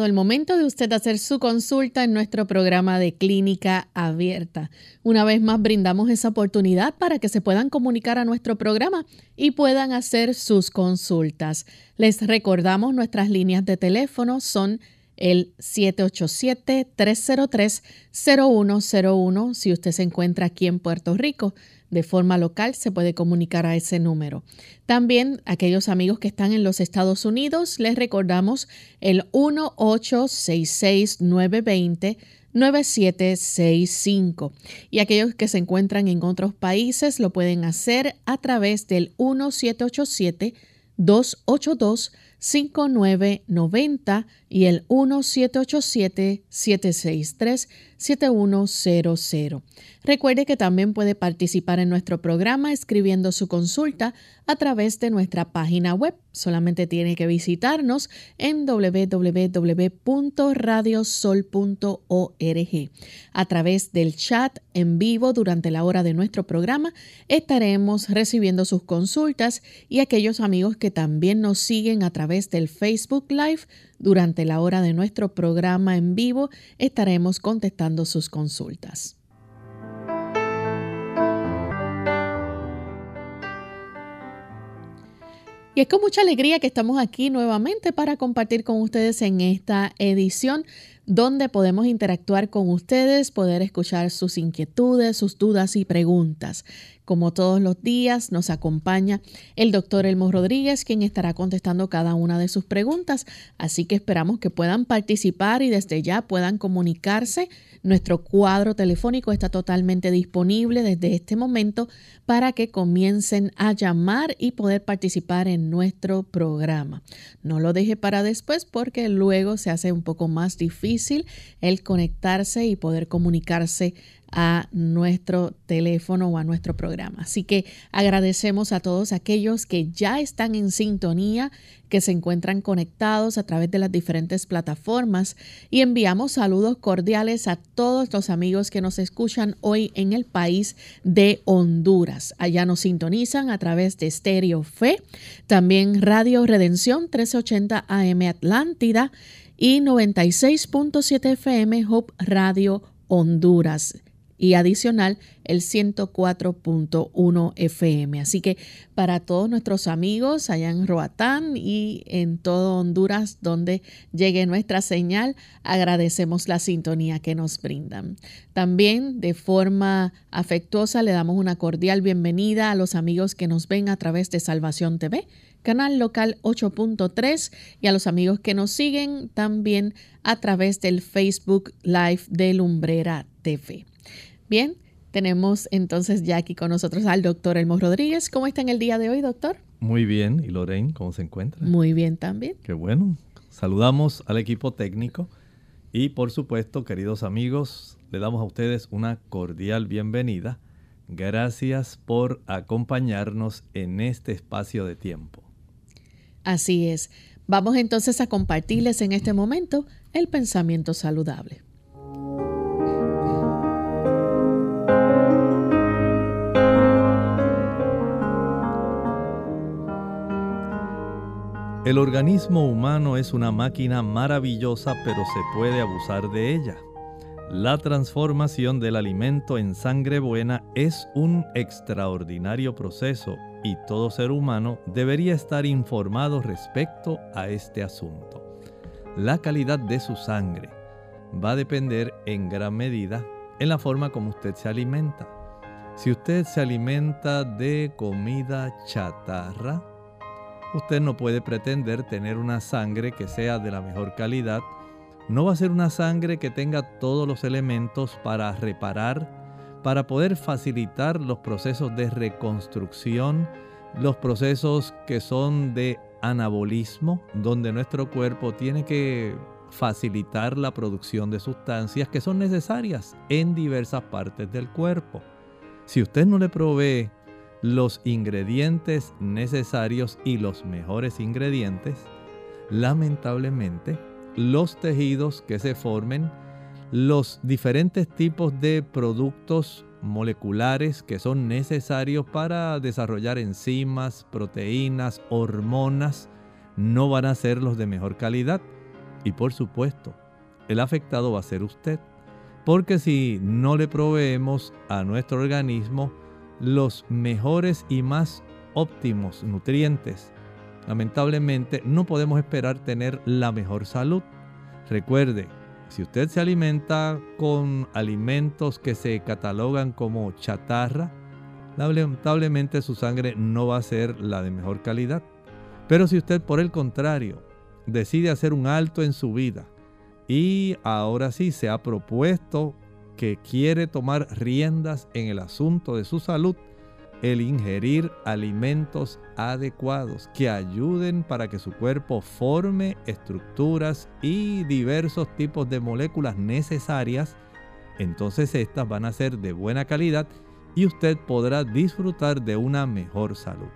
El momento de usted hacer su consulta en nuestro programa de clínica abierta. Una vez más brindamos esa oportunidad para que se puedan comunicar a nuestro programa y puedan hacer sus consultas. Les recordamos nuestras líneas de teléfono son el 787-303-0101 si usted se encuentra aquí en Puerto Rico de forma local se puede comunicar a ese número. También aquellos amigos que están en los Estados Unidos, les recordamos el 1866 9765 y aquellos que se encuentran en otros países lo pueden hacer a través del 1787 282 5990 y el 1787-763-7100. Recuerde que también puede participar en nuestro programa escribiendo su consulta a través de nuestra página web. Solamente tiene que visitarnos en www.radiosol.org. A través del chat en vivo durante la hora de nuestro programa estaremos recibiendo sus consultas y aquellos amigos que también nos siguen a través del Facebook Live durante la hora de nuestro programa en vivo estaremos contestando sus consultas. Y es con mucha alegría que estamos aquí nuevamente para compartir con ustedes en esta edición donde podemos interactuar con ustedes, poder escuchar sus inquietudes, sus dudas y preguntas. Como todos los días, nos acompaña el doctor Elmo Rodríguez, quien estará contestando cada una de sus preguntas. Así que esperamos que puedan participar y desde ya puedan comunicarse. Nuestro cuadro telefónico está totalmente disponible desde este momento para que comiencen a llamar y poder participar en nuestro programa. No lo deje para después porque luego se hace un poco más difícil el conectarse y poder comunicarse a nuestro teléfono o a nuestro programa. Así que agradecemos a todos aquellos que ya están en sintonía, que se encuentran conectados a través de las diferentes plataformas y enviamos saludos cordiales a todos los amigos que nos escuchan hoy en el país de Honduras. Allá nos sintonizan a través de Stereo Fe, también Radio Redención 1380 AM Atlántida y 96.7 FM Hope Radio Honduras y adicional el 104.1 FM. Así que para todos nuestros amigos allá en Roatán y en todo Honduras donde llegue nuestra señal, agradecemos la sintonía que nos brindan. También de forma afectuosa le damos una cordial bienvenida a los amigos que nos ven a través de Salvación TV canal local 8.3 y a los amigos que nos siguen también a través del Facebook Live de Lumbrera TV. Bien, tenemos entonces ya aquí con nosotros al doctor Elmo Rodríguez. ¿Cómo está en el día de hoy, doctor? Muy bien. ¿Y Lorraine, cómo se encuentra? Muy bien también. Qué bueno. Saludamos al equipo técnico y por supuesto, queridos amigos, le damos a ustedes una cordial bienvenida. Gracias por acompañarnos en este espacio de tiempo. Así es. Vamos entonces a compartirles en este momento el pensamiento saludable. El organismo humano es una máquina maravillosa, pero se puede abusar de ella. La transformación del alimento en sangre buena es un extraordinario proceso y todo ser humano debería estar informado respecto a este asunto. La calidad de su sangre va a depender en gran medida en la forma como usted se alimenta. Si usted se alimenta de comida chatarra, usted no puede pretender tener una sangre que sea de la mejor calidad. No va a ser una sangre que tenga todos los elementos para reparar, para poder facilitar los procesos de reconstrucción, los procesos que son de anabolismo, donde nuestro cuerpo tiene que facilitar la producción de sustancias que son necesarias en diversas partes del cuerpo. Si usted no le provee los ingredientes necesarios y los mejores ingredientes, lamentablemente los tejidos que se formen, los diferentes tipos de productos moleculares que son necesarios para desarrollar enzimas, proteínas, hormonas, no van a ser los de mejor calidad. Y por supuesto, el afectado va a ser usted. Porque si no le proveemos a nuestro organismo los mejores y más óptimos nutrientes, lamentablemente no podemos esperar tener la mejor salud. Recuerde, si usted se alimenta con alimentos que se catalogan como chatarra, lamentablemente su sangre no va a ser la de mejor calidad. Pero si usted por el contrario decide hacer un alto en su vida y ahora sí se ha propuesto que quiere tomar riendas en el asunto de su salud, el ingerir alimentos adecuados que ayuden para que su cuerpo forme estructuras y diversos tipos de moléculas necesarias, entonces estas van a ser de buena calidad y usted podrá disfrutar de una mejor salud.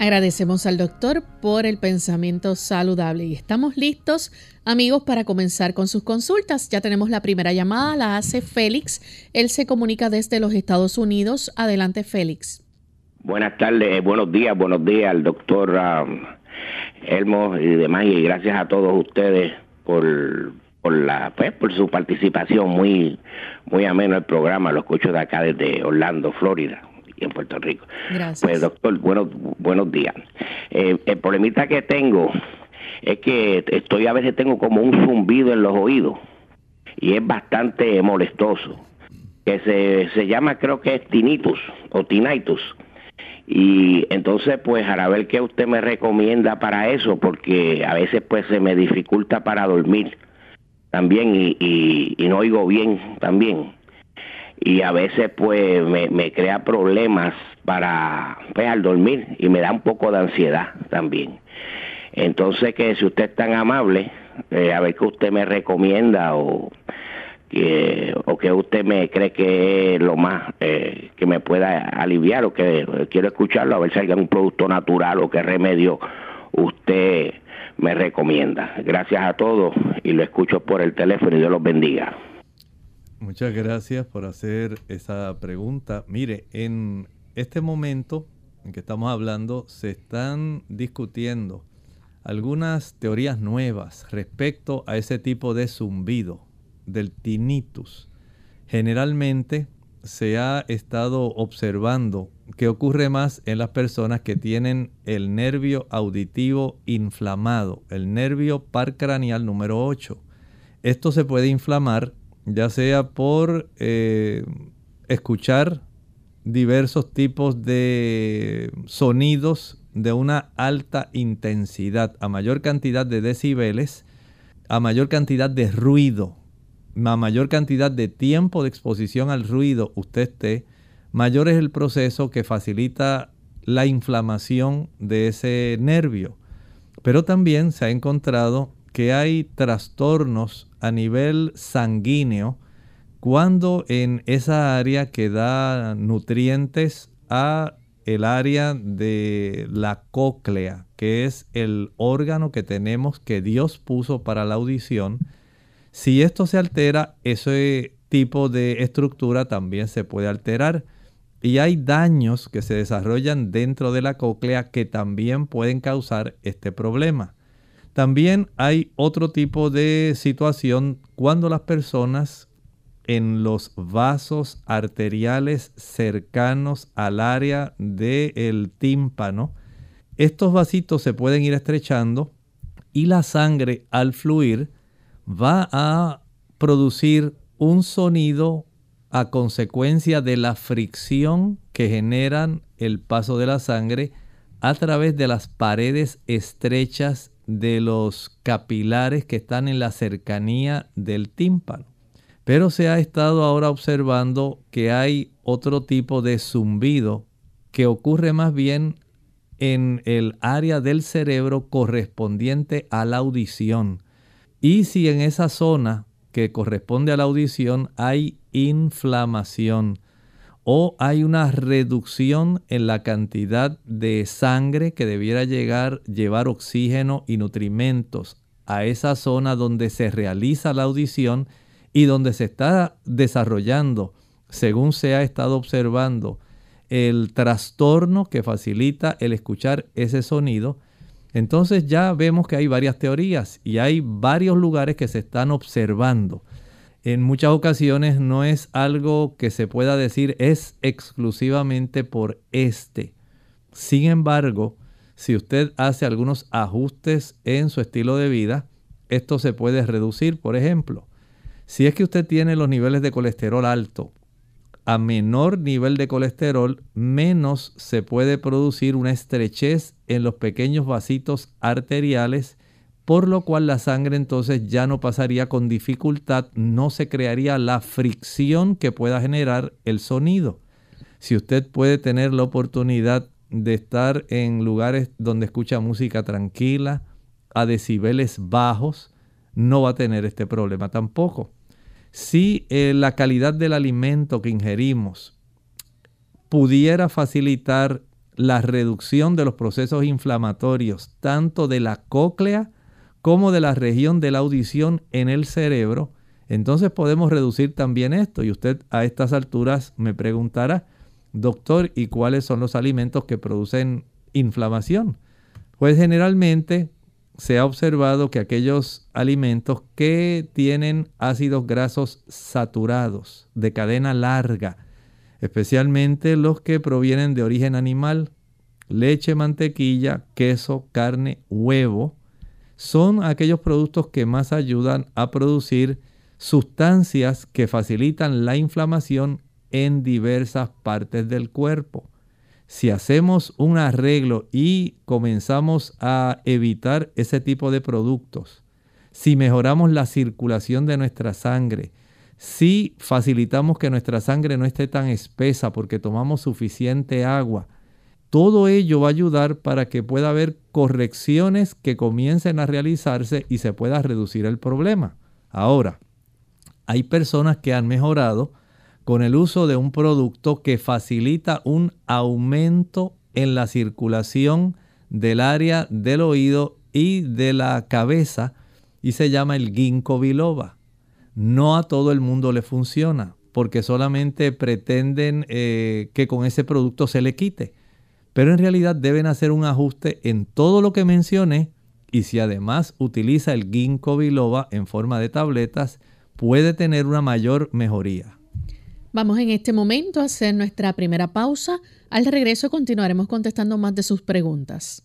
Agradecemos al doctor por el pensamiento saludable y estamos listos, amigos, para comenzar con sus consultas. Ya tenemos la primera llamada, la hace Félix. Él se comunica desde los Estados Unidos. Adelante, Félix. Buenas tardes, eh, buenos días, buenos días al doctor um, Elmo y demás, y gracias a todos ustedes por, por la pues, por su participación muy muy ameno el programa, lo escucho de acá desde Orlando, Florida en Puerto Rico. Gracias. Pues doctor, buenos, buenos días. Eh, el problemita que tengo es que estoy a veces tengo como un zumbido en los oídos y es bastante molestoso. Que se, se llama creo que es tinnitus o tinnitus. Y entonces pues a ver qué usted me recomienda para eso porque a veces pues se me dificulta para dormir también y, y, y no oigo bien también y a veces pues me, crea problemas para pues, al dormir y me da un poco de ansiedad también. Entonces que si usted es tan amable, eh, a ver qué usted me recomienda o que o que usted me cree que es lo más eh, que me pueda aliviar o que quiero escucharlo a ver si hay algún producto natural o qué remedio usted me recomienda. Gracias a todos y lo escucho por el teléfono y Dios los bendiga. Muchas gracias por hacer esa pregunta. Mire, en este momento en que estamos hablando se están discutiendo algunas teorías nuevas respecto a ese tipo de zumbido del tinnitus. Generalmente se ha estado observando que ocurre más en las personas que tienen el nervio auditivo inflamado, el nervio parcranial número 8. Esto se puede inflamar ya sea por eh, escuchar diversos tipos de sonidos de una alta intensidad, a mayor cantidad de decibeles, a mayor cantidad de ruido, a mayor cantidad de tiempo de exposición al ruido usted esté, mayor es el proceso que facilita la inflamación de ese nervio. Pero también se ha encontrado que hay trastornos a nivel sanguíneo cuando en esa área que da nutrientes a el área de la cóclea, que es el órgano que tenemos que Dios puso para la audición, si esto se altera, ese tipo de estructura también se puede alterar. Y hay daños que se desarrollan dentro de la cóclea que también pueden causar este problema. También hay otro tipo de situación cuando las personas en los vasos arteriales cercanos al área del tímpano, estos vasitos se pueden ir estrechando y la sangre al fluir va a producir un sonido a consecuencia de la fricción que generan el paso de la sangre a través de las paredes estrechas de los capilares que están en la cercanía del tímpano. Pero se ha estado ahora observando que hay otro tipo de zumbido que ocurre más bien en el área del cerebro correspondiente a la audición. Y si en esa zona que corresponde a la audición hay inflamación o hay una reducción en la cantidad de sangre que debiera llegar, llevar oxígeno y nutrimentos a esa zona donde se realiza la audición y donde se está desarrollando, según se ha estado observando, el trastorno que facilita el escuchar ese sonido, entonces ya vemos que hay varias teorías y hay varios lugares que se están observando. En muchas ocasiones no es algo que se pueda decir es exclusivamente por este. Sin embargo, si usted hace algunos ajustes en su estilo de vida, esto se puede reducir. Por ejemplo, si es que usted tiene los niveles de colesterol alto, a menor nivel de colesterol, menos se puede producir una estrechez en los pequeños vasitos arteriales, por lo cual la sangre entonces ya no pasaría con dificultad, no se crearía la fricción que pueda generar el sonido. Si usted puede tener la oportunidad de estar en lugares donde escucha música tranquila, a decibeles bajos, no va a tener este problema tampoco si eh, la calidad del alimento que ingerimos pudiera facilitar la reducción de los procesos inflamatorios, tanto de la cóclea como de la región de la audición en el cerebro, entonces podemos reducir también esto. Y usted a estas alturas me preguntará, doctor, ¿y cuáles son los alimentos que producen inflamación? Pues generalmente se ha observado que aquellos alimentos que tienen ácidos grasos saturados de cadena larga, especialmente los que provienen de origen animal, leche, mantequilla, queso, carne, huevo, son aquellos productos que más ayudan a producir sustancias que facilitan la inflamación en diversas partes del cuerpo. Si hacemos un arreglo y comenzamos a evitar ese tipo de productos, si mejoramos la circulación de nuestra sangre, si facilitamos que nuestra sangre no esté tan espesa porque tomamos suficiente agua, todo ello va a ayudar para que pueda haber correcciones que comiencen a realizarse y se pueda reducir el problema. Ahora, hay personas que han mejorado con el uso de un producto que facilita un aumento en la circulación del área del oído y de la cabeza y se llama el ginkgo biloba. No a todo el mundo le funciona porque solamente pretenden eh, que con ese producto se le quite. Pero en realidad deben hacer un ajuste en todo lo que mencioné y si además utiliza el ginkgo biloba en forma de tabletas, puede tener una mayor mejoría. Vamos en este momento a hacer nuestra primera pausa. Al regreso continuaremos contestando más de sus preguntas.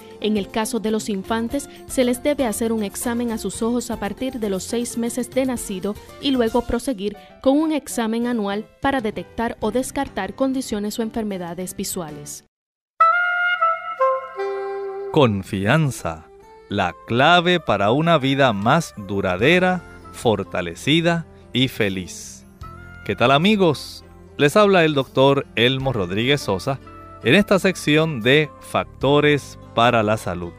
En el caso de los infantes, se les debe hacer un examen a sus ojos a partir de los seis meses de nacido y luego proseguir con un examen anual para detectar o descartar condiciones o enfermedades visuales. Confianza, la clave para una vida más duradera, fortalecida y feliz. ¿Qué tal amigos? Les habla el doctor Elmo Rodríguez Sosa en esta sección de Factores para la salud.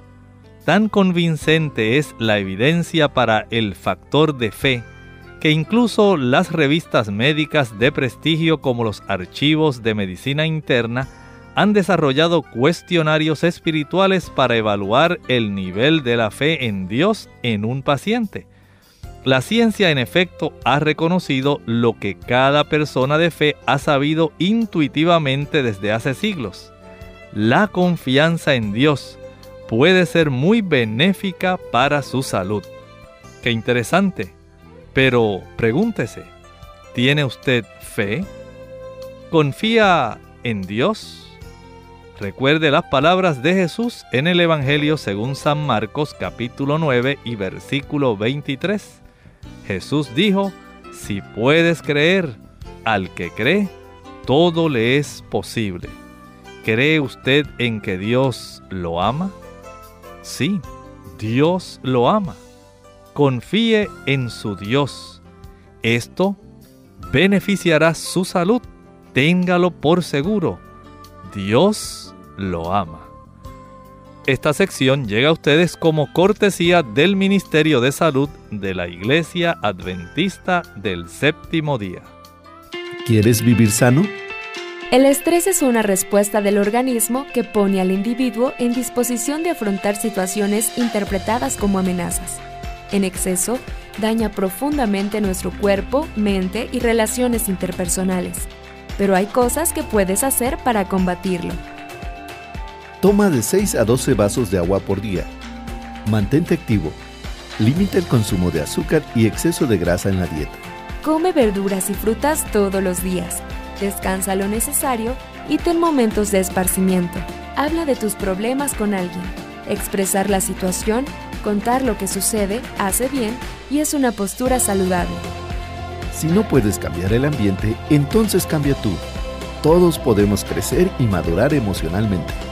Tan convincente es la evidencia para el factor de fe que incluso las revistas médicas de prestigio como los archivos de medicina interna han desarrollado cuestionarios espirituales para evaluar el nivel de la fe en Dios en un paciente. La ciencia en efecto ha reconocido lo que cada persona de fe ha sabido intuitivamente desde hace siglos. La confianza en Dios puede ser muy benéfica para su salud. Qué interesante. Pero pregúntese, ¿tiene usted fe? ¿Confía en Dios? Recuerde las palabras de Jesús en el Evangelio según San Marcos capítulo 9 y versículo 23. Jesús dijo, si puedes creer, al que cree, todo le es posible. ¿Cree usted en que Dios lo ama? Sí, Dios lo ama. Confíe en su Dios. Esto beneficiará su salud. Téngalo por seguro. Dios lo ama. Esta sección llega a ustedes como cortesía del Ministerio de Salud de la Iglesia Adventista del Séptimo Día. ¿Quieres vivir sano? El estrés es una respuesta del organismo que pone al individuo en disposición de afrontar situaciones interpretadas como amenazas. En exceso, daña profundamente nuestro cuerpo, mente y relaciones interpersonales. Pero hay cosas que puedes hacer para combatirlo. Toma de 6 a 12 vasos de agua por día. Mantente activo. Limita el consumo de azúcar y exceso de grasa en la dieta. Come verduras y frutas todos los días. Descansa lo necesario y ten momentos de esparcimiento. Habla de tus problemas con alguien. Expresar la situación, contar lo que sucede, hace bien y es una postura saludable. Si no puedes cambiar el ambiente, entonces cambia tú. Todos podemos crecer y madurar emocionalmente.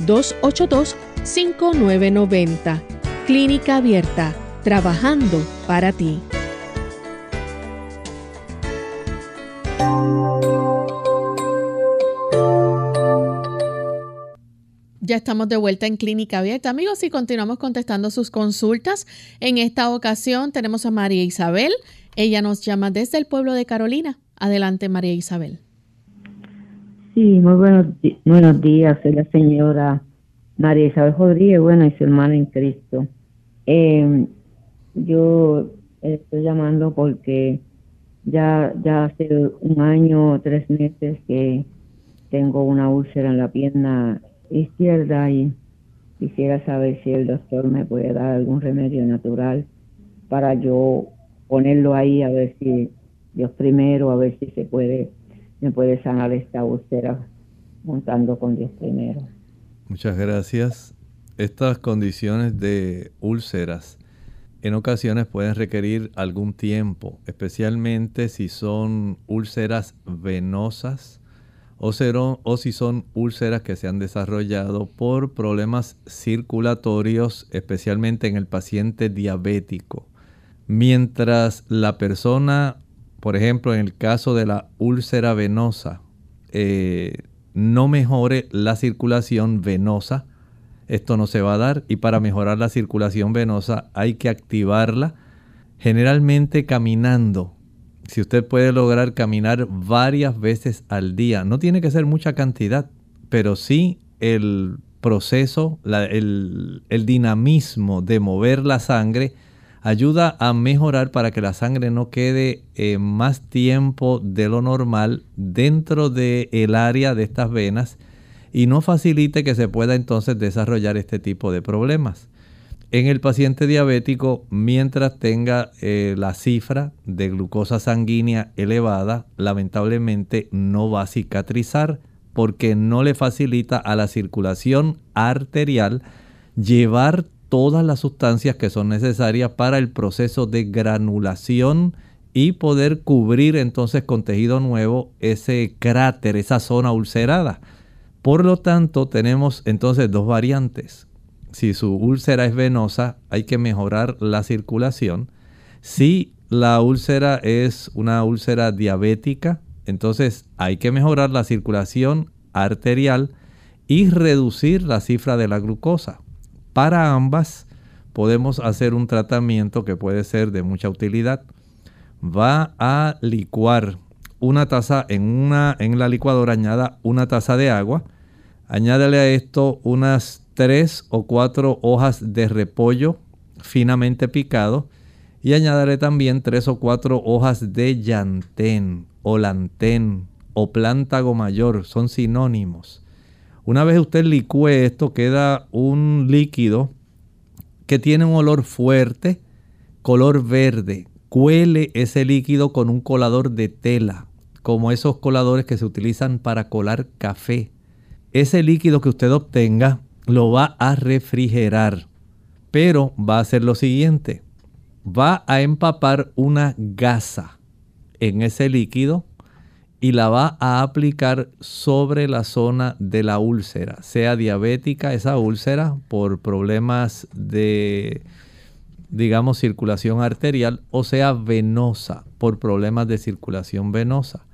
282 5990. Clínica Abierta, trabajando para ti. Ya estamos de vuelta en Clínica Abierta, amigos, y continuamos contestando sus consultas. En esta ocasión tenemos a María Isabel. Ella nos llama desde el pueblo de Carolina. Adelante, María Isabel. Sí, muy buenos, buenos días. Soy la señora María Isabel Rodríguez, bueno, y su hermana en Cristo. Eh, yo estoy llamando porque ya, ya hace un año o tres meses que tengo una úlcera en la pierna izquierda y quisiera saber si el doctor me puede dar algún remedio natural para yo ponerlo ahí a ver si Dios primero, a ver si se puede, me puede sanar esta úlcera montando con Dios primero. Muchas gracias. Estas condiciones de úlceras en ocasiones pueden requerir algún tiempo, especialmente si son úlceras venosas o, o, si son úlceras que se han desarrollado por problemas circulatorios, especialmente en el paciente diabético. Mientras la persona, por ejemplo, en el caso de la úlcera venosa, eh, no mejore la circulación venosa, esto no se va a dar y para mejorar la circulación venosa hay que activarla generalmente caminando. Si usted puede lograr caminar varias veces al día, no tiene que ser mucha cantidad, pero sí el proceso, el, el dinamismo de mover la sangre ayuda a mejorar para que la sangre no quede eh, más tiempo de lo normal dentro del el área de estas venas y no facilite que se pueda entonces desarrollar este tipo de problemas. En el paciente diabético, mientras tenga eh, la cifra de glucosa sanguínea elevada, lamentablemente no va a cicatrizar porque no le facilita a la circulación arterial llevar todas las sustancias que son necesarias para el proceso de granulación y poder cubrir entonces con tejido nuevo ese cráter, esa zona ulcerada. Por lo tanto, tenemos entonces dos variantes. Si su úlcera es venosa, hay que mejorar la circulación. Si la úlcera es una úlcera diabética, entonces hay que mejorar la circulación arterial y reducir la cifra de la glucosa. Para ambas podemos hacer un tratamiento que puede ser de mucha utilidad. Va a licuar una taza en, una, en la licuadora, añada una taza de agua. Añádele a esto unas tres o cuatro hojas de repollo finamente picado y añadiré también tres o cuatro hojas de llantén o lantén o plántago mayor, son sinónimos. Una vez usted licúe esto, queda un líquido que tiene un olor fuerte, color verde. Cuele ese líquido con un colador de tela, como esos coladores que se utilizan para colar café. Ese líquido que usted obtenga lo va a refrigerar, pero va a hacer lo siguiente va a empapar una gasa en ese líquido y la va a aplicar sobre la zona de la úlcera, sea diabética esa úlcera por problemas de, digamos, circulación arterial o sea venosa por problemas de circulación venosa.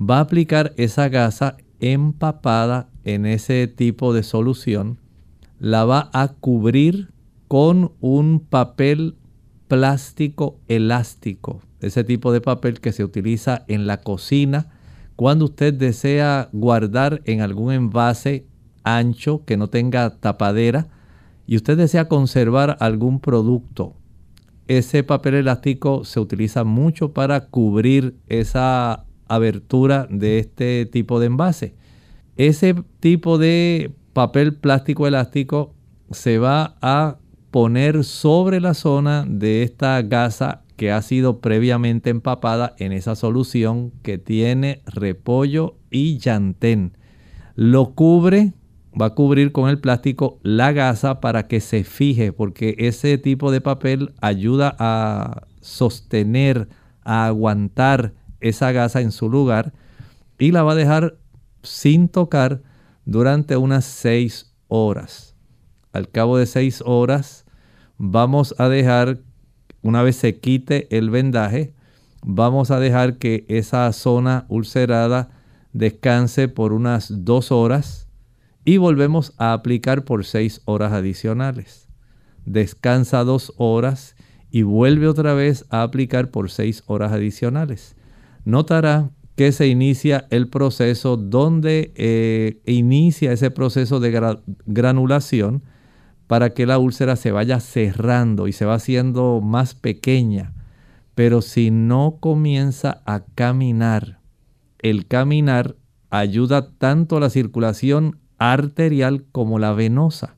Va a aplicar esa gasa empapada en ese tipo de solución, la va a cubrir con un papel plástico elástico, ese tipo de papel que se utiliza en la cocina cuando usted desea guardar en algún envase ancho que no tenga tapadera y usted desea conservar algún producto. Ese papel elástico se utiliza mucho para cubrir esa abertura de este tipo de envase. Ese tipo de papel plástico elástico se va a poner sobre la zona de esta gasa que ha sido previamente empapada en esa solución que tiene repollo y llantén. Lo cubre, va a cubrir con el plástico la gasa para que se fije, porque ese tipo de papel ayuda a sostener, a aguantar esa gasa en su lugar y la va a dejar sin tocar durante unas seis horas. Al cabo de seis horas, vamos a dejar, una vez se quite el vendaje, vamos a dejar que esa zona ulcerada descanse por unas dos horas y volvemos a aplicar por seis horas adicionales. Descansa dos horas y vuelve otra vez a aplicar por seis horas adicionales. Notará que se inicia el proceso donde eh, inicia ese proceso de granulación para que la úlcera se vaya cerrando y se va haciendo más pequeña. Pero si no comienza a caminar, el caminar ayuda tanto a la circulación arterial como la venosa.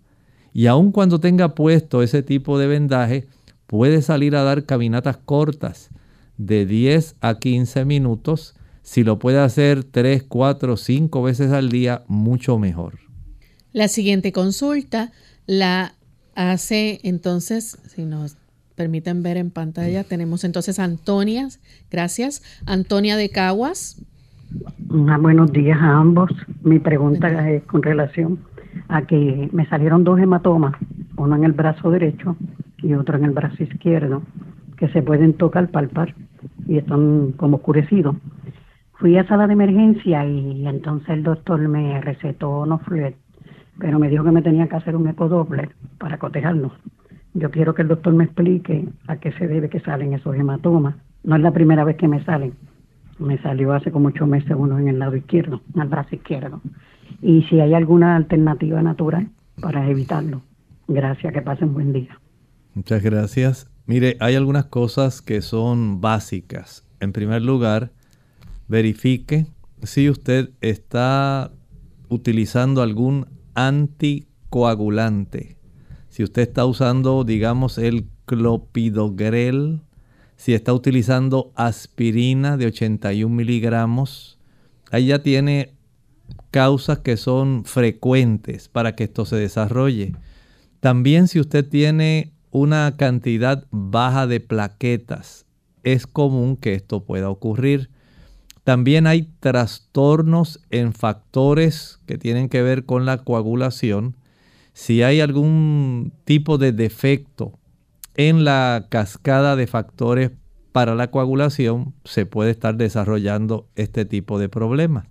Y aun cuando tenga puesto ese tipo de vendaje, puede salir a dar caminatas cortas de 10 a 15 minutos. Si lo puede hacer 3, 4, 5 veces al día, mucho mejor. La siguiente consulta la hace entonces, si nos permiten ver en pantalla, tenemos entonces Antonia, gracias, Antonia de Caguas. Ah, buenos días a ambos. Mi pregunta es con relación a que me salieron dos hematomas, uno en el brazo derecho y otro en el brazo izquierdo, que se pueden tocar, palpar y están como oscurecidos. Fui a sala de emergencia y entonces el doctor me recetó Nofluet pero me dijo que me tenía que hacer un ecodoble para cotejarlo. Yo quiero que el doctor me explique a qué se debe que salen esos hematomas. No es la primera vez que me salen. Me salió hace como ocho meses uno en el lado izquierdo, en el brazo izquierdo. Y si hay alguna alternativa natural para evitarlo. Gracias, que pasen buen día. Muchas gracias. Mire, hay algunas cosas que son básicas. En primer lugar, verifique si usted está utilizando algún anticoagulante. Si usted está usando, digamos, el clopidogrel, si está utilizando aspirina de 81 miligramos, ahí ya tiene causas que son frecuentes para que esto se desarrolle. También si usted tiene una cantidad baja de plaquetas, es común que esto pueda ocurrir. También hay trastornos en factores que tienen que ver con la coagulación. Si hay algún tipo de defecto en la cascada de factores para la coagulación, se puede estar desarrollando este tipo de problemas.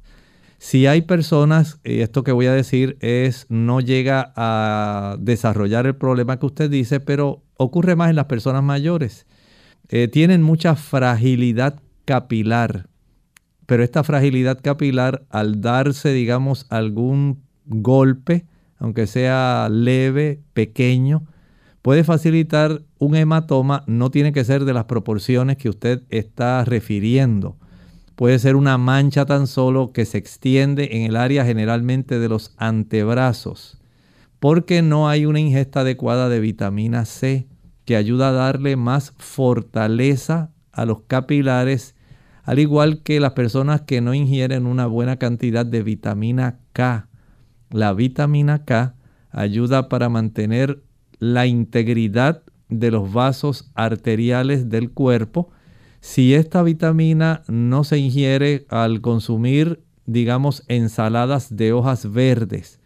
Si hay personas, y esto que voy a decir es, no llega a desarrollar el problema que usted dice, pero ocurre más en las personas mayores. Eh, tienen mucha fragilidad capilar, pero esta fragilidad capilar al darse, digamos, algún golpe, aunque sea leve, pequeño, puede facilitar un hematoma, no tiene que ser de las proporciones que usted está refiriendo. Puede ser una mancha tan solo que se extiende en el área generalmente de los antebrazos, porque no hay una ingesta adecuada de vitamina C que ayuda a darle más fortaleza a los capilares, al igual que las personas que no ingieren una buena cantidad de vitamina K. La vitamina K ayuda para mantener la integridad de los vasos arteriales del cuerpo si esta vitamina no se ingiere al consumir, digamos, ensaladas de hojas verdes,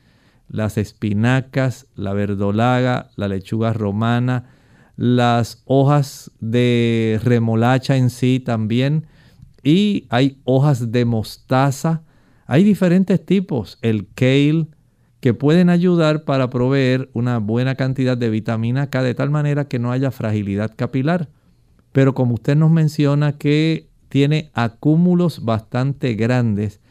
las espinacas, la verdolaga, la lechuga romana, las hojas de remolacha en sí también, y hay hojas de mostaza, hay diferentes tipos, el kale, que pueden ayudar para proveer una buena cantidad de vitamina K de tal manera que no haya fragilidad capilar. Pero como usted nos menciona que tiene acúmulos bastante grandes,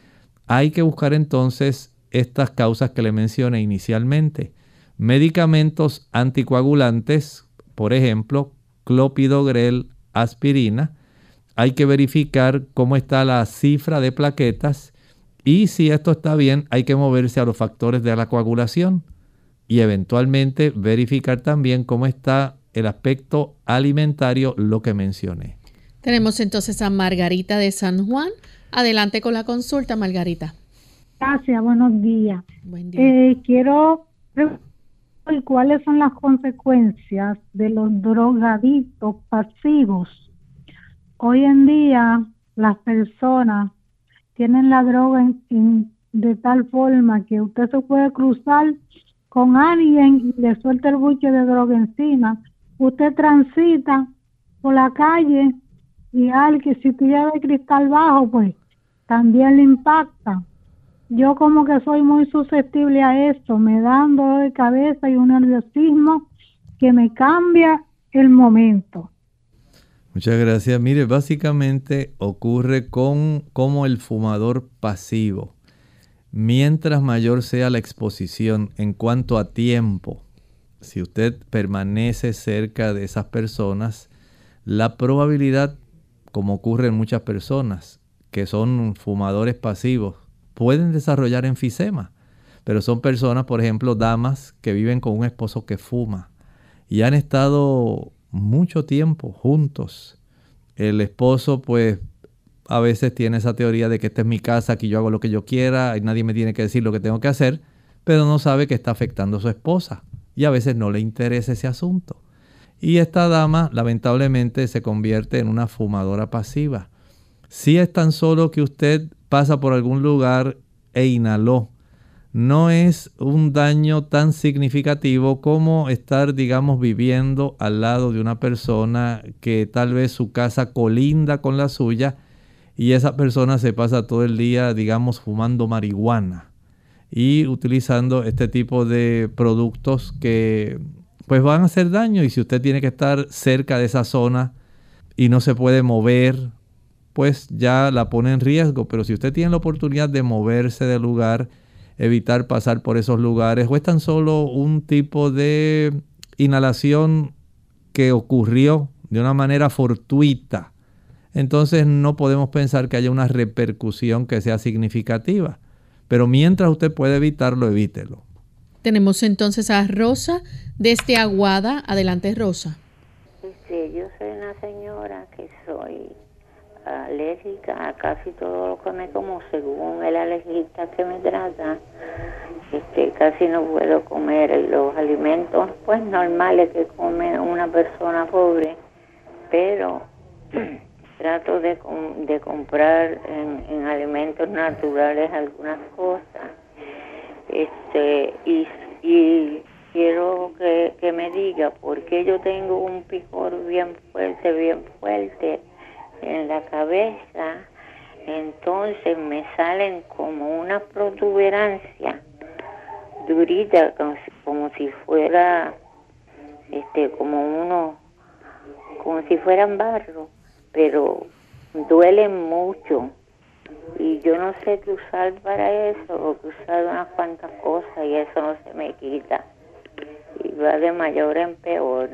hay que buscar entonces estas causas que le mencioné inicialmente. Medicamentos anticoagulantes, por ejemplo, clopidogrel, aspirina. Hay que verificar cómo está la cifra de plaquetas y si esto está bien, hay que moverse a los factores de la coagulación y eventualmente verificar también cómo está el aspecto alimentario, lo que mencioné. Tenemos entonces a Margarita de San Juan. Adelante con la consulta, Margarita. Gracias, buenos días. Buen día. Eh, quiero cuáles son las consecuencias de los drogadictos pasivos. Hoy en día las personas tienen la droga de tal forma que usted se puede cruzar con alguien y le suelta el buche de droga encima usted transita por la calle y al que si lleva el cristal bajo, pues también le impacta. Yo como que soy muy susceptible a esto, me dan dolor de cabeza y un nerviosismo que me cambia el momento. Muchas gracias. Mire, básicamente ocurre con como el fumador pasivo. Mientras mayor sea la exposición en cuanto a tiempo, si usted permanece cerca de esas personas, la probabilidad, como ocurre en muchas personas que son fumadores pasivos, pueden desarrollar enfisema. Pero son personas, por ejemplo, damas que viven con un esposo que fuma y han estado mucho tiempo juntos. El esposo, pues, a veces tiene esa teoría de que esta es mi casa, que yo hago lo que yo quiera y nadie me tiene que decir lo que tengo que hacer, pero no sabe que está afectando a su esposa y a veces no le interesa ese asunto. Y esta dama lamentablemente se convierte en una fumadora pasiva. Si es tan solo que usted pasa por algún lugar e inhaló, no es un daño tan significativo como estar, digamos, viviendo al lado de una persona que tal vez su casa colinda con la suya y esa persona se pasa todo el día, digamos, fumando marihuana y utilizando este tipo de productos que pues van a hacer daño y si usted tiene que estar cerca de esa zona y no se puede mover, pues ya la pone en riesgo. Pero si usted tiene la oportunidad de moverse del lugar, evitar pasar por esos lugares, o es tan solo un tipo de inhalación que ocurrió de una manera fortuita, entonces no podemos pensar que haya una repercusión que sea significativa. Pero mientras usted puede evitarlo, evítelo. Tenemos entonces a Rosa desde Aguada. Adelante, Rosa. Sí, yo soy una señora que soy alérgica a casi todo lo que me como, según el alergista que me trata. Este, casi no puedo comer los alimentos pues normales que come una persona pobre, pero trato de, comprar en, alimentos naturales algunas cosas este y, quiero que, que me diga por qué yo tengo un picor bien fuerte bien fuerte en la cabeza, entonces me salen como una protuberancia durita, como si, fuera, este, como uno, como si fueran barro, pero duelen mucho. Y yo no sé qué usar para eso, o que usar unas cuantas cosas y eso no se me quita. Y va de mayor en peor.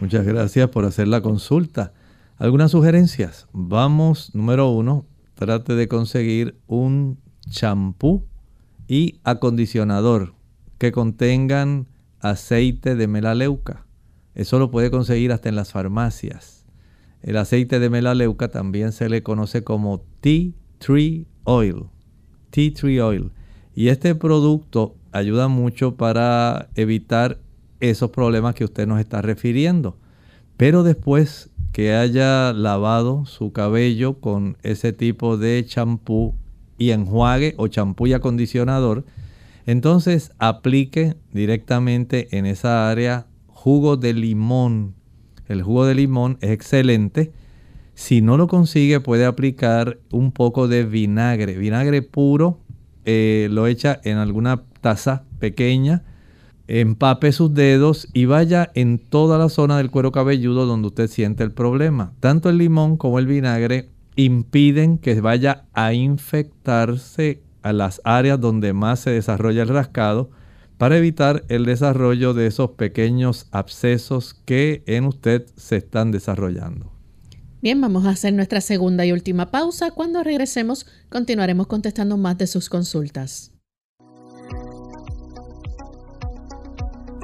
Muchas gracias por hacer la consulta. Algunas sugerencias. Vamos, número uno, trate de conseguir un champú y acondicionador que contengan aceite de melaleuca. Eso lo puede conseguir hasta en las farmacias. El aceite de melaleuca también se le conoce como tea tree oil. Tea tree oil. Y este producto ayuda mucho para evitar esos problemas que usted nos está refiriendo. Pero después que haya lavado su cabello con ese tipo de champú y enjuague o champú y acondicionador, entonces aplique directamente en esa área jugo de limón. El jugo de limón es excelente. Si no lo consigue puede aplicar un poco de vinagre. Vinagre puro eh, lo echa en alguna taza pequeña empape sus dedos y vaya en toda la zona del cuero cabelludo donde usted siente el problema. Tanto el limón como el vinagre impiden que vaya a infectarse a las áreas donde más se desarrolla el rascado para evitar el desarrollo de esos pequeños abscesos que en usted se están desarrollando. Bien, vamos a hacer nuestra segunda y última pausa. Cuando regresemos continuaremos contestando más de sus consultas.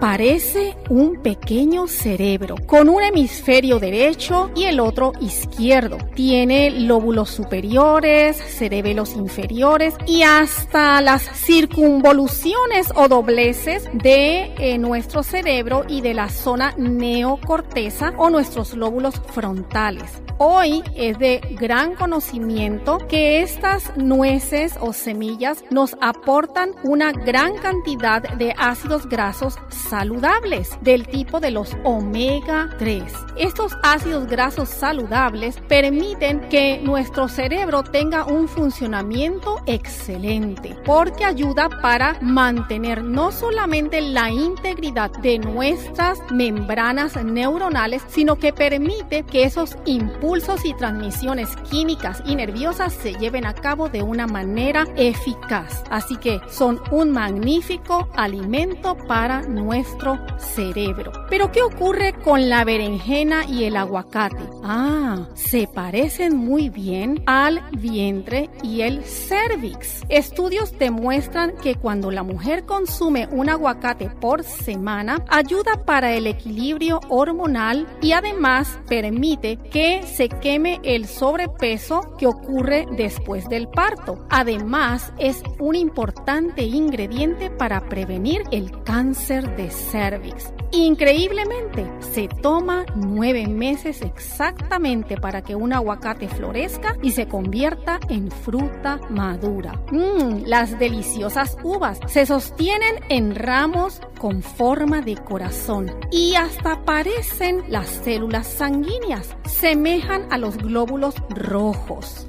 parece un pequeño cerebro con un hemisferio derecho y el otro izquierdo. Tiene lóbulos superiores, cerebelos inferiores y hasta las circunvoluciones o dobleces de eh, nuestro cerebro y de la zona neocorteza o nuestros lóbulos frontales. Hoy es de gran conocimiento que estas nueces o semillas nos aportan una gran cantidad de ácidos grasos saludables del tipo de los omega 3. Estos ácidos grasos saludables permiten que nuestro cerebro tenga un funcionamiento excelente porque ayuda para mantener no solamente la integridad de nuestras membranas neuronales, sino que permite que esos impulsos y transmisiones químicas y nerviosas se lleven a cabo de una manera eficaz. Así que son un magnífico alimento para nuestro cerebro. Pero ¿qué ocurre con la berenjena y el aguacate? Ah, se parecen muy bien al vientre y el cervix. Estudios demuestran que cuando la mujer consume un aguacate por semana, ayuda para el equilibrio hormonal y además permite que se queme el sobrepeso que ocurre después del parto. Además, es un importante ingrediente para prevenir el cáncer de cervix. Increíblemente, se toma nueve meses exactamente para que un aguacate florezca y se convierta en fruta madura. Mmm, las deliciosas uvas se sostienen en ramos con forma de corazón y hasta parecen las células sanguíneas. Semejan a los glóbulos rojos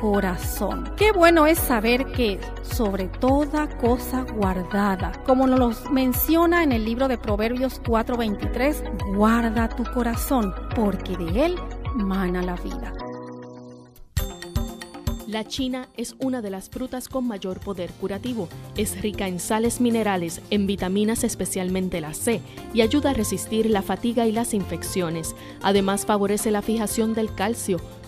corazón. Qué bueno es saber que sobre toda cosa guardada, como nos menciona en el libro de Proverbios 4:23, guarda tu corazón, porque de él mana la vida. La china es una de las frutas con mayor poder curativo. Es rica en sales minerales, en vitaminas especialmente la C, y ayuda a resistir la fatiga y las infecciones. Además favorece la fijación del calcio,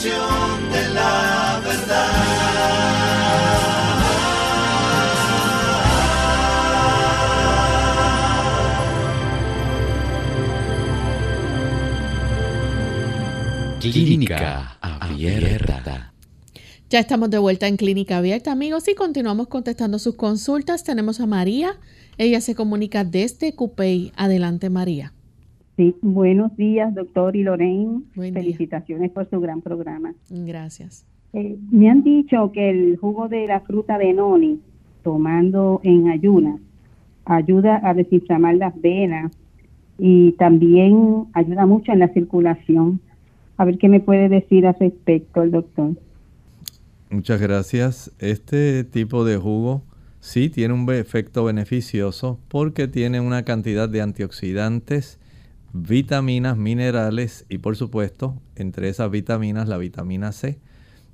de la verdad. Clínica Abierta. Ya estamos de vuelta en Clínica Abierta, amigos, y continuamos contestando sus consultas. Tenemos a María. Ella se comunica desde Cupey. Adelante, María. Sí, buenos días, doctor y Lorraine. Felicitaciones por su gran programa. Gracias. Eh, me han dicho que el jugo de la fruta de noni, tomando en ayunas, ayuda a desinflamar las venas y también ayuda mucho en la circulación. A ver qué me puede decir al respecto el doctor. Muchas gracias. Este tipo de jugo sí tiene un efecto beneficioso porque tiene una cantidad de antioxidantes, vitaminas, minerales y por supuesto entre esas vitaminas la vitamina C.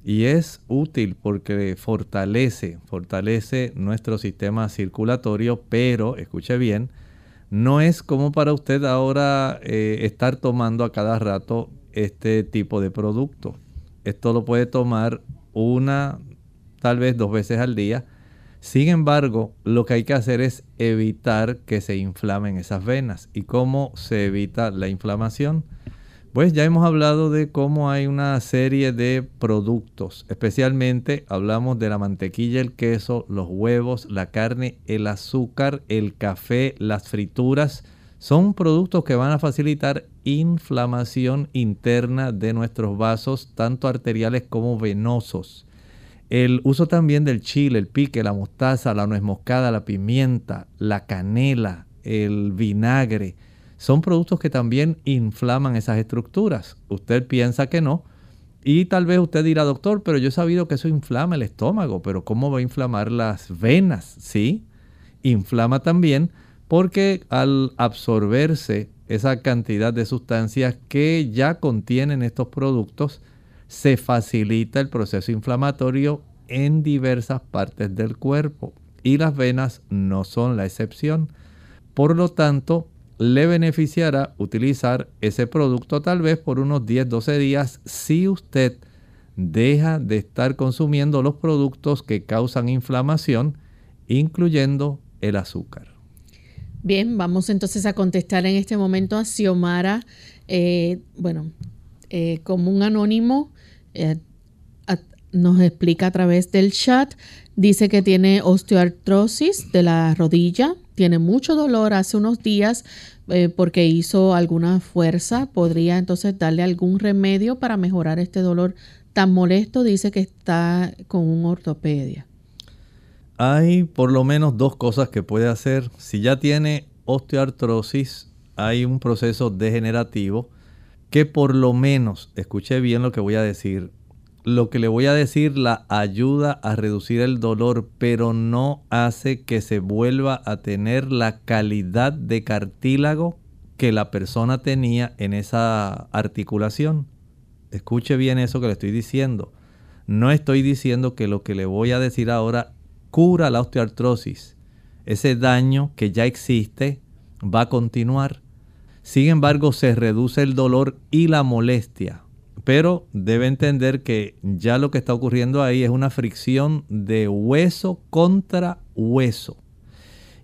Y es útil porque fortalece, fortalece nuestro sistema circulatorio, pero escuche bien, no es como para usted ahora eh, estar tomando a cada rato este tipo de producto. Esto lo puede tomar una, tal vez dos veces al día. Sin embargo, lo que hay que hacer es evitar que se inflamen esas venas. ¿Y cómo se evita la inflamación? Pues ya hemos hablado de cómo hay una serie de productos, especialmente hablamos de la mantequilla, el queso, los huevos, la carne, el azúcar, el café, las frituras. Son productos que van a facilitar inflamación interna de nuestros vasos, tanto arteriales como venosos. El uso también del chile, el pique, la mostaza, la nuez moscada, la pimienta, la canela, el vinagre, son productos que también inflaman esas estructuras. Usted piensa que no. Y tal vez usted dirá, doctor, pero yo he sabido que eso inflama el estómago, pero ¿cómo va a inflamar las venas? Sí, inflama también porque al absorberse esa cantidad de sustancias que ya contienen estos productos, se facilita el proceso inflamatorio en diversas partes del cuerpo y las venas no son la excepción. Por lo tanto, le beneficiará utilizar ese producto tal vez por unos 10-12 días si usted deja de estar consumiendo los productos que causan inflamación, incluyendo el azúcar. Bien, vamos entonces a contestar en este momento a Xiomara, eh, bueno, eh, como un anónimo. Eh, nos explica a través del chat. Dice que tiene osteoartrosis de la rodilla, tiene mucho dolor hace unos días eh, porque hizo alguna fuerza. ¿Podría entonces darle algún remedio para mejorar este dolor tan molesto? Dice que está con un ortopedia. Hay por lo menos dos cosas que puede hacer. Si ya tiene osteoartrosis, hay un proceso degenerativo que por lo menos, escuche bien lo que voy a decir, lo que le voy a decir la ayuda a reducir el dolor, pero no hace que se vuelva a tener la calidad de cartílago que la persona tenía en esa articulación. Escuche bien eso que le estoy diciendo. No estoy diciendo que lo que le voy a decir ahora cura la osteoartrosis. Ese daño que ya existe va a continuar. Sin embargo, se reduce el dolor y la molestia. Pero debe entender que ya lo que está ocurriendo ahí es una fricción de hueso contra hueso.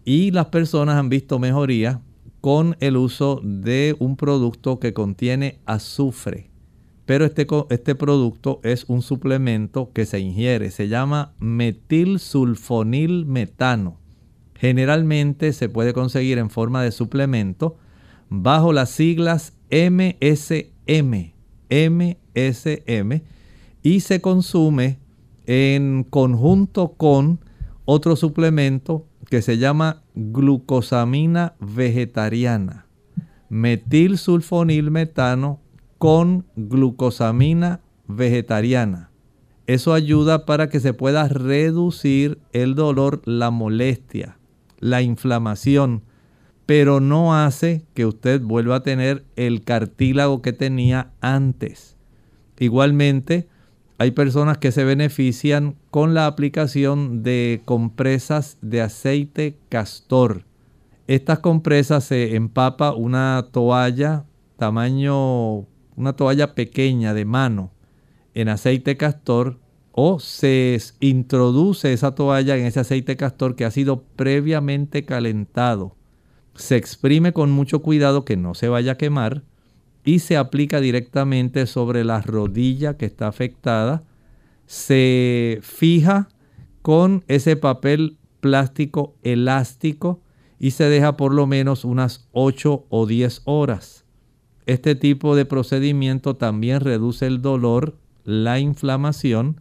Y las personas han visto mejoría con el uso de un producto que contiene azufre. Pero este, este producto es un suplemento que se ingiere. Se llama metilsulfonilmetano. Generalmente se puede conseguir en forma de suplemento bajo las siglas MSM, MSM, y se consume en conjunto con otro suplemento que se llama glucosamina vegetariana, metilsulfonilmetano con glucosamina vegetariana. Eso ayuda para que se pueda reducir el dolor, la molestia, la inflamación, pero no hace que usted vuelva a tener el cartílago que tenía antes. Igualmente, hay personas que se benefician con la aplicación de compresas de aceite castor. Estas compresas se empapa una toalla tamaño, una toalla pequeña de mano en aceite castor o se introduce esa toalla en ese aceite castor que ha sido previamente calentado se exprime con mucho cuidado que no se vaya a quemar y se aplica directamente sobre la rodilla que está afectada. Se fija con ese papel plástico elástico y se deja por lo menos unas 8 o 10 horas. Este tipo de procedimiento también reduce el dolor, la inflamación,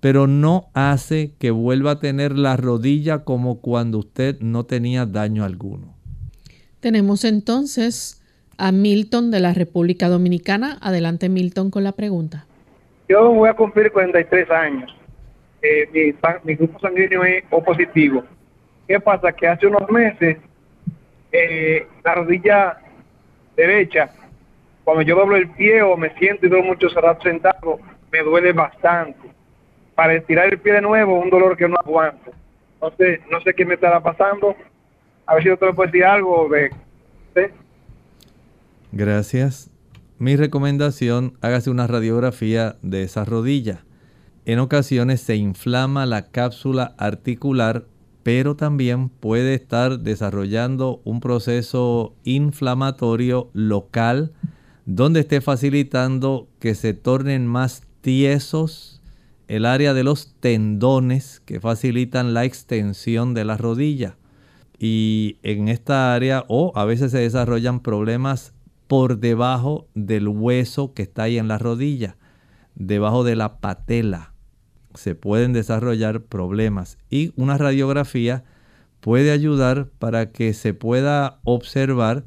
pero no hace que vuelva a tener la rodilla como cuando usted no tenía daño alguno. Tenemos entonces a Milton de la República Dominicana. Adelante Milton con la pregunta. Yo voy a cumplir 43 años. Eh, mi, grupo sanguíneo es O positivo. ¿Qué pasa? Que hace unos meses eh, la rodilla derecha, cuando yo doblo el pie o me siento y doy mucho cerrado sentado, me duele bastante. Para estirar el pie de nuevo, un dolor que no aguanto. Entonces, no sé qué me estará pasando a ver si otro puede decir algo de... Gracias. Mi recomendación, hágase una radiografía de esa rodilla. En ocasiones se inflama la cápsula articular, pero también puede estar desarrollando un proceso inflamatorio local donde esté facilitando que se tornen más tiesos el área de los tendones que facilitan la extensión de la rodilla y en esta área o a veces se desarrollan problemas por debajo del hueso que está ahí en la rodilla, debajo de la patela. Se pueden desarrollar problemas y una radiografía puede ayudar para que se pueda observar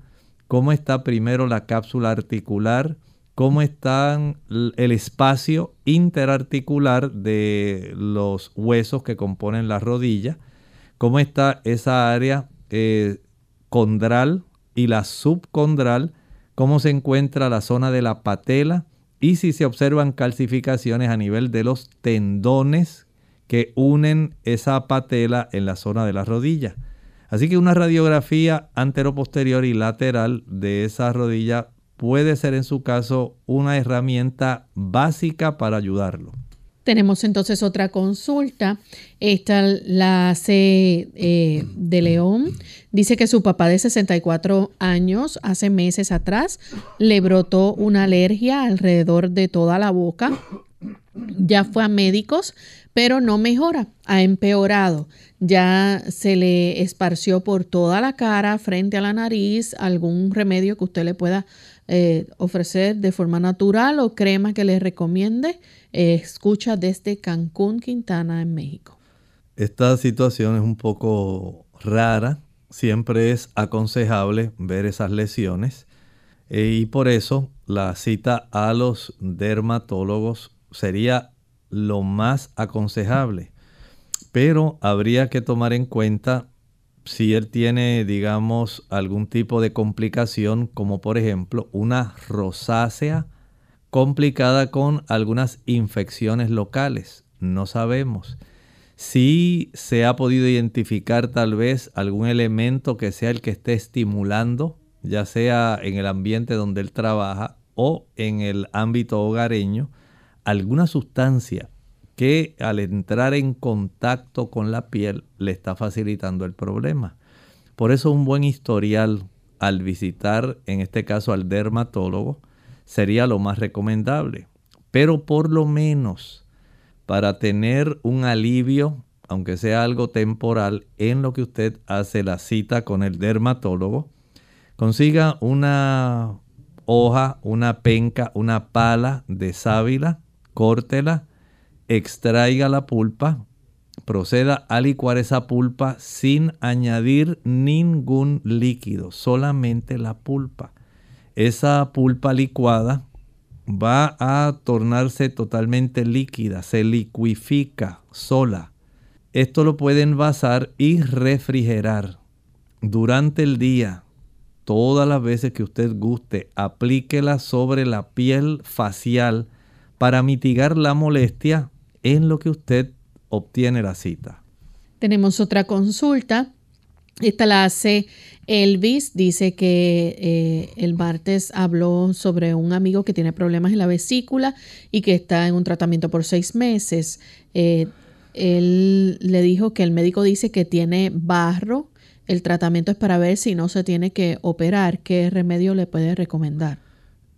cómo está primero la cápsula articular, cómo está el espacio interarticular de los huesos que componen la rodilla cómo está esa área eh, condral y la subcondral, cómo se encuentra la zona de la patela y si se observan calcificaciones a nivel de los tendones que unen esa patela en la zona de la rodilla. Así que una radiografía anteroposterior y lateral de esa rodilla puede ser en su caso una herramienta básica para ayudarlo. Tenemos entonces otra consulta. Esta la hace eh, de León. Dice que su papá de 64 años, hace meses atrás, le brotó una alergia alrededor de toda la boca ya fue a médicos, pero no mejora, ha empeorado. Ya se le esparció por toda la cara, frente a la nariz, algún remedio que usted le pueda eh, ofrecer de forma natural o crema que le recomiende. Eh, escucha desde Cancún, Quintana, en México. Esta situación es un poco rara. Siempre es aconsejable ver esas lesiones. Eh, y por eso la cita a los dermatólogos sería lo más aconsejable. Pero habría que tomar en cuenta si él tiene, digamos, algún tipo de complicación, como por ejemplo una rosácea complicada con algunas infecciones locales. No sabemos. Si se ha podido identificar tal vez algún elemento que sea el que esté estimulando, ya sea en el ambiente donde él trabaja o en el ámbito hogareño, alguna sustancia que al entrar en contacto con la piel le está facilitando el problema. Por eso un buen historial al visitar, en este caso al dermatólogo, sería lo más recomendable. Pero por lo menos para tener un alivio, aunque sea algo temporal, en lo que usted hace la cita con el dermatólogo, consiga una hoja, una penca, una pala de sábila córtela, extraiga la pulpa, proceda a licuar esa pulpa sin añadir ningún líquido, solamente la pulpa. Esa pulpa licuada va a tornarse totalmente líquida, se liquifica sola. Esto lo puede envasar y refrigerar durante el día. Todas las veces que usted guste, aplíquela sobre la piel facial para mitigar la molestia en lo que usted obtiene la cita. Tenemos otra consulta. Esta la hace Elvis. Dice que eh, el martes habló sobre un amigo que tiene problemas en la vesícula y que está en un tratamiento por seis meses. Eh, él le dijo que el médico dice que tiene barro. El tratamiento es para ver si no se tiene que operar. ¿Qué remedio le puede recomendar?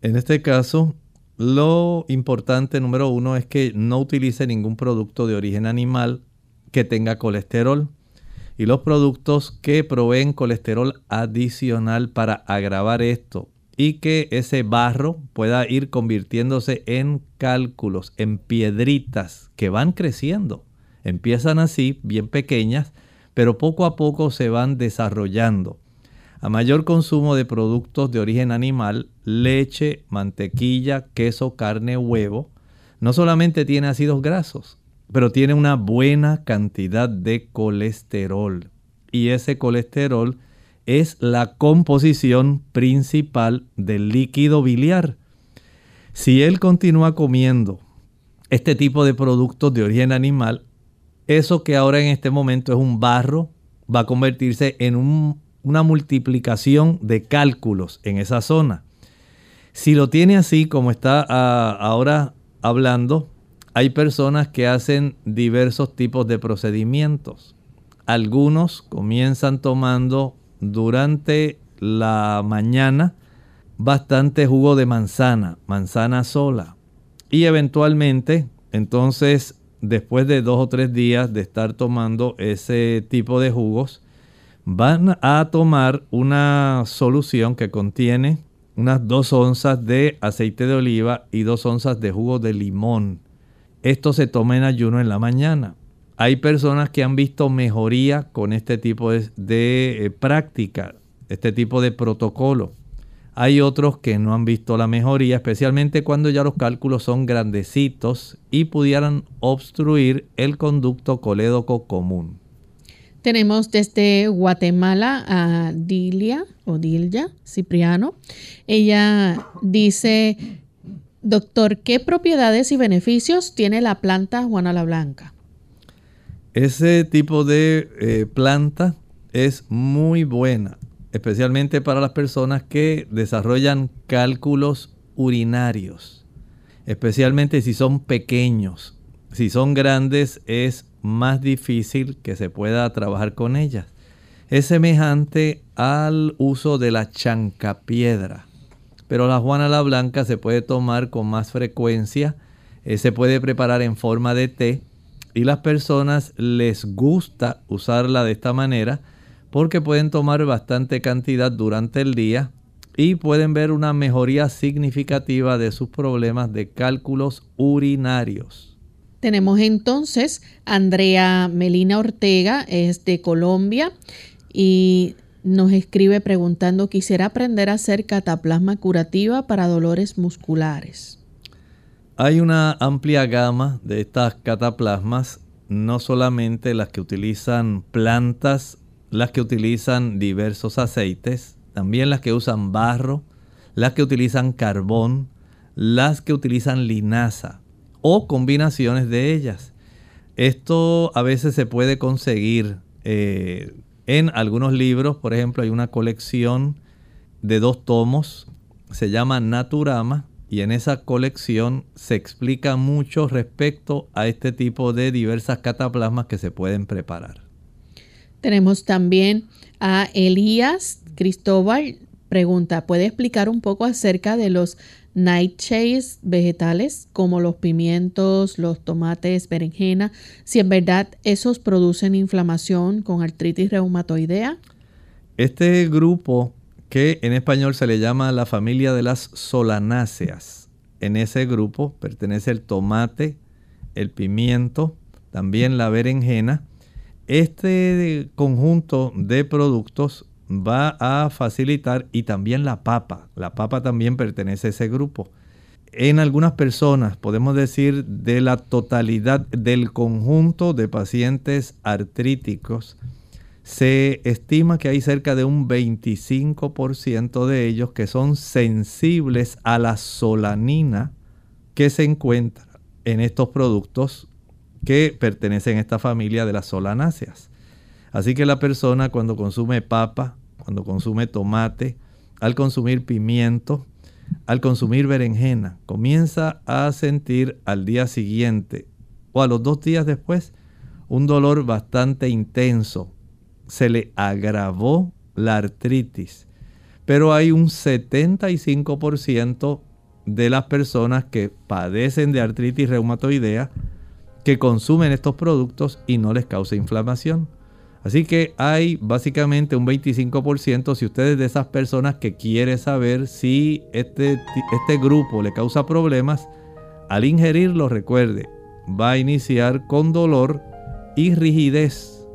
En este caso, lo importante número uno es que no utilice ningún producto de origen animal que tenga colesterol y los productos que proveen colesterol adicional para agravar esto y que ese barro pueda ir convirtiéndose en cálculos, en piedritas que van creciendo. Empiezan así, bien pequeñas, pero poco a poco se van desarrollando. A mayor consumo de productos de origen animal, leche, mantequilla, queso, carne, huevo, no solamente tiene ácidos grasos, pero tiene una buena cantidad de colesterol. Y ese colesterol es la composición principal del líquido biliar. Si él continúa comiendo este tipo de productos de origen animal, eso que ahora en este momento es un barro va a convertirse en un una multiplicación de cálculos en esa zona. Si lo tiene así como está ah, ahora hablando, hay personas que hacen diversos tipos de procedimientos. Algunos comienzan tomando durante la mañana bastante jugo de manzana, manzana sola. Y eventualmente, entonces, después de dos o tres días de estar tomando ese tipo de jugos, van a tomar una solución que contiene unas dos onzas de aceite de oliva y dos onzas de jugo de limón. Esto se toma en ayuno en la mañana. Hay personas que han visto mejoría con este tipo de, eh, práctica, este tipo de protocolo. Hay otros que no han visto la mejoría, especialmente cuando ya los cálculos son grandecitos y pudieran obstruir el conducto colédoco común. Tenemos desde Guatemala a Dilia o Dilya Cipriano. Ella dice, doctor, ¿qué propiedades y beneficios tiene la planta Juana la Blanca? Ese tipo de eh, planta es muy buena, especialmente para las personas que desarrollan cálculos urinarios, especialmente si son pequeños. Si son grandes es más difícil que se pueda trabajar con ellas. Es semejante al uso de la chancapiedra, pero la Juana la Blanca se puede tomar con más frecuencia Eh, se puede preparar en forma de té y las personas les gusta usarla de esta manera porque pueden tomar bastante cantidad durante el día y pueden ver una mejoría significativa de sus problemas de cálculos urinarios. Tenemos entonces Andrea Melina Ortega, es de Colombia y nos escribe preguntando, quisiera aprender a hacer cataplasma curativa para dolores musculares. Hay una amplia gama de estas cataplasmas, no solamente las que utilizan plantas, las que utilizan diversos aceites, también las que usan barro, las que utilizan carbón, las que utilizan linaza o combinaciones de ellas. Esto a veces se puede conseguir eh, en algunos libros, por ejemplo, hay una colección de dos tomos, se llama Naturama, y en esa colección se explica mucho respecto a este tipo de diversas cataplasmas que se pueden preparar. Tenemos también a Elías Cristóbal. Pregunta, ¿puede explicar un poco acerca de los nightshades vegetales como los pimientos, los tomates, berenjena, si en verdad esos producen inflamación con artritis reumatoidea? Este grupo que en español se le llama la familia de las solanáceas. En ese grupo pertenece el tomate, el pimiento, también la berenjena. Este conjunto de productos va a facilitar y también la papa. La papa también pertenece a ese grupo. En algunas personas, podemos decir, de la totalidad del conjunto de pacientes artríticos, se estima que hay cerca de un 25% de ellos que son sensibles a la solanina que se encuentra en estos productos que pertenecen a esta familia de las solanáceas. Así que la persona cuando consume papa, cuando consume tomate, al consumir pimiento, al consumir berenjena, comienza a sentir al día siguiente o a los dos días después un dolor bastante intenso se le agravó la artritis. Pero hay un 75% de las personas que padecen de artritis reumatoidea que consumen estos productos y no les causa inflamación. Así que hay básicamente un 25% si ustedes de esas personas que quiere saber si este, este grupo le causa problemas, al ingerirlo recuerde, va a iniciar con dolor y rigidez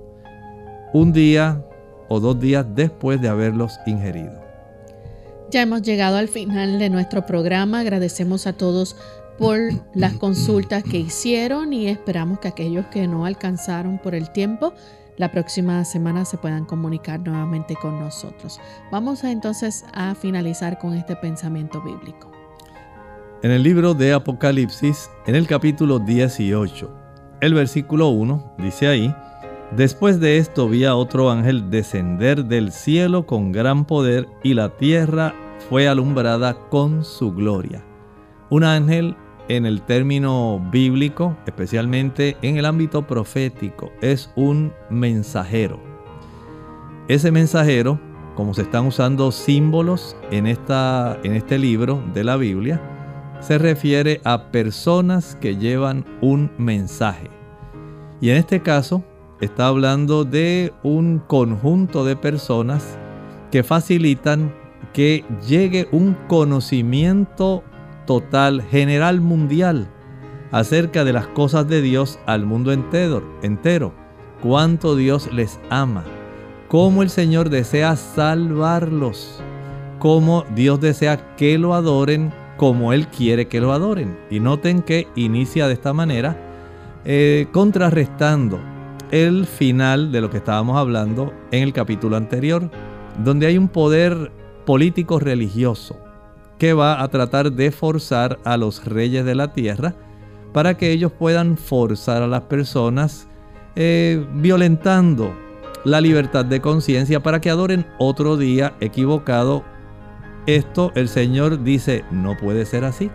un día o dos días después de haberlos ingerido. Ya hemos llegado al final de nuestro programa. Agradecemos a todos por las consultas que hicieron y esperamos que aquellos que no alcanzaron por el tiempo la próxima semana se puedan comunicar nuevamente con nosotros. Vamos entonces a finalizar con este pensamiento bíblico. En el libro de Apocalipsis, en el capítulo 18, el versículo 1 dice ahí, Después de esto vi a otro ángel descender del cielo con gran poder y la tierra fue alumbrada con su gloria. Un ángel en el término bíblico, especialmente en el ámbito profético, es un mensajero. Ese mensajero, como se están usando símbolos en, esta, en este libro de la Biblia, se refiere a personas que llevan un mensaje. Y en este caso, está hablando de un conjunto de personas que facilitan que llegue un conocimiento total, general, mundial, acerca de las cosas de Dios al mundo entero, entero. Cuánto Dios les ama, cómo el Señor desea salvarlos, cómo Dios desea que lo adoren como Él quiere que lo adoren. Y noten que inicia de esta manera, eh, contrarrestando el final de lo que estábamos hablando en el capítulo anterior, donde hay un poder político religioso que va a tratar de forzar a los reyes de la tierra para que ellos puedan forzar a las personas eh, violentando la libertad de conciencia para que adoren otro día equivocado. Esto el Señor dice, no puede ser así.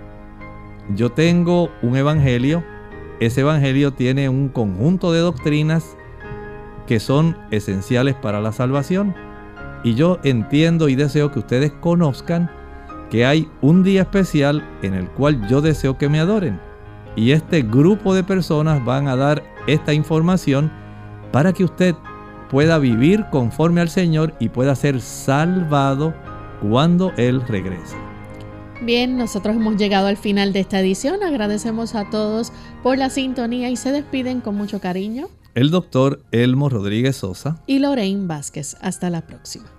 Yo tengo un evangelio ese Evangelio tiene un conjunto de doctrinas que son esenciales para la salvación. Y yo entiendo y deseo que ustedes conozcan que hay un día especial en el cual yo deseo que me adoren. y este grupo de personas van a dar esta información para que usted pueda vivir conforme al Señor y pueda ser salvado cuando Él regrese. Bien, nosotros hemos llegado al final de esta edición. Agradecemos a todos por la sintonía y se despiden con mucho cariño. El doctor Elmo Rodríguez Sosa y Lorraine Vázquez. Hasta la próxima.